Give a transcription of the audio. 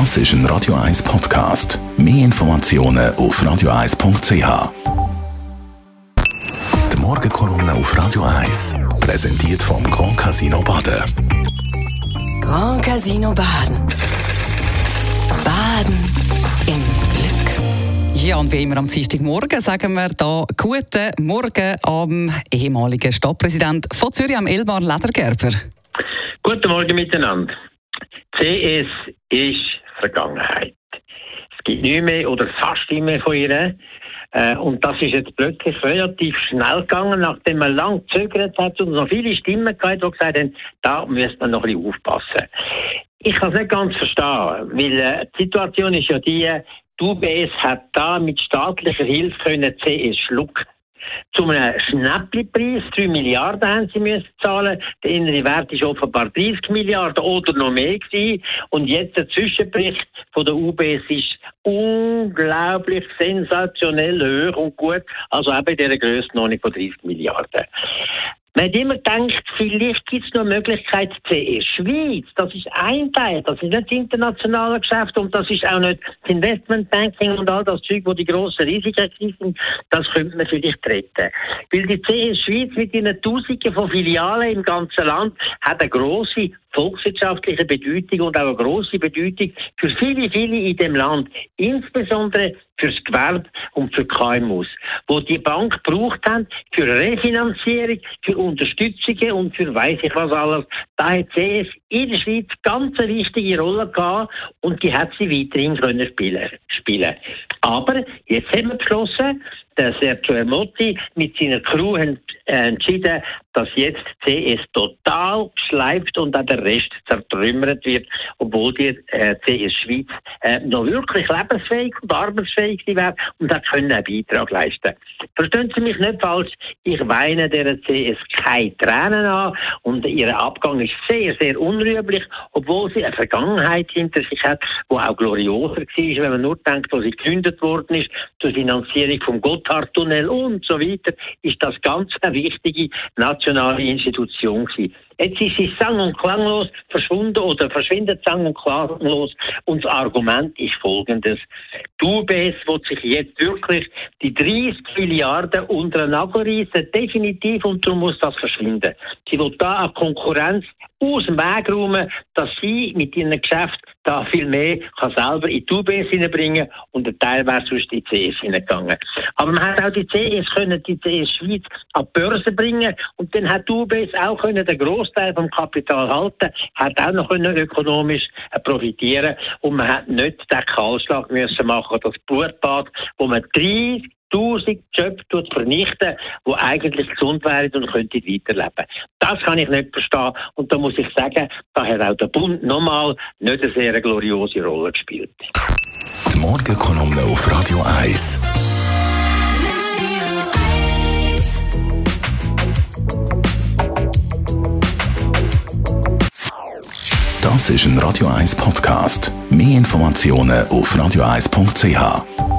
Das ist ein Radio 1 Podcast. Mehr Informationen auf radio1.ch. Die Morgenkolumne auf Radio 1 präsentiert vom Grand Casino Baden. Grand Casino Baden. Baden im Glück. Ja, und wie immer am Dienstagmorgen sagen wir da guten Morgen am ehemaligen Stadtpräsident von Zürich, am Elmar Ledergerber. Guten Morgen miteinander. CS ist Vergangenheit. Es gibt nicht mehr oder fast nicht mehr von ihr. Äh, und das ist jetzt plötzlich relativ schnell gegangen, nachdem man lang gezögert hat und noch viele Stimmen gehabt, die gesagt haben, da müsste man noch ein bisschen aufpassen. Ich kann es nicht ganz verstehen, weil äh, die Situation ist ja die, die UBS hat da mit staatlicher Hilfe können CS schlucken. Zu einem Schnäppchenpreis, 3 Milliarden haben sie müssen zahlen. Der innere Wert ist offenbar 30 Milliarden oder noch mehr gewesen. Und jetzt der Zwischenbericht von der UBS ist unglaublich sensationell hoch und gut. Also eben in dieser Grössenordnung von 30 Milliarden. Man hat immer gedacht, vielleicht gibt es noch Möglichkeit CE Schweiz. Das ist ein Teil. Das ist nicht das internationale Geschäft und das ist auch nicht das Investmentbanking und all das Zeug, wo die grossen Risiken sind. Das könnte man vielleicht retten. Weil die CE Schweiz mit ihren Tausenden von Filialen im ganzen Land hat eine grosse volkswirtschaftliche Bedeutung und auch eine grosse Bedeutung für viele, viele in dem Land. Insbesondere fürs Gewerbe und für KMUs, wo die Bank gebraucht haben für Refinanzierung, für Unterstützungen und für weiß ich was alles. Da hat CS in der Schweiz ganz eine wichtige Rolle gehabt und die hat sie weiterhin können spielen. Aber jetzt haben wir beschlossen, dass Sergio Ermotti mit seiner Crew äh, entschieden, dass jetzt CS total schleift und auch der Rest zertrümmert wird, obwohl die äh, CS Schweiz äh, noch wirklich lebensfähig und arbeitsfähig wäre und hat können einen Beitrag leisten. Verstehen Sie mich nicht falsch, ich weine der CS keine Tränen an und ihr Abgang ist sehr, sehr unrühmlich, obwohl sie eine Vergangenheit hinter sich hat, die auch glorioser war, wenn man nur denkt, wo sie gegründet worden ist, zur Finanzierung vom Gotthardtunnel und so weiter, ist das ganz eine wichtige nationale Institution gewesen. Jetzt ist sie sang- und klanglos verschwunden oder verschwindet sang- und klanglos. Und das Argument ist folgendes. Die UBS wird sich jetzt wirklich die 30 Milliarden unter den Nagel reissen, definitiv, und darum muss das verschwinden. Sie will da eine Konkurrenz aus dem Weg räumen, dass sie mit ihrem Geschäft da viel mehr kann selber in die UBS hineinbringen und der Teil wäre sonst in die CS hineingegangen. Aber man hat auch die CS können, die CS Schweiz an die Börse bringen und dann hat die UBS auch können den Großteil vom Kapital halten, hat auch noch können ökonomisch profitieren und man hat nicht den Kahlschlag müssen machen, das Blutbad, wo man 30 tausend Jobs vernichten, die eigentlich gesund wären und könnten weiterleben. Das kann ich nicht verstehen. Und da muss ich sagen, da hat auch der Bund nochmal nicht eine sehr gloriose Rolle gespielt. Die Morgenkolumne auf Radio 1. Das ist ein Radio 1 Podcast. Mehr Informationen auf radio1.ch.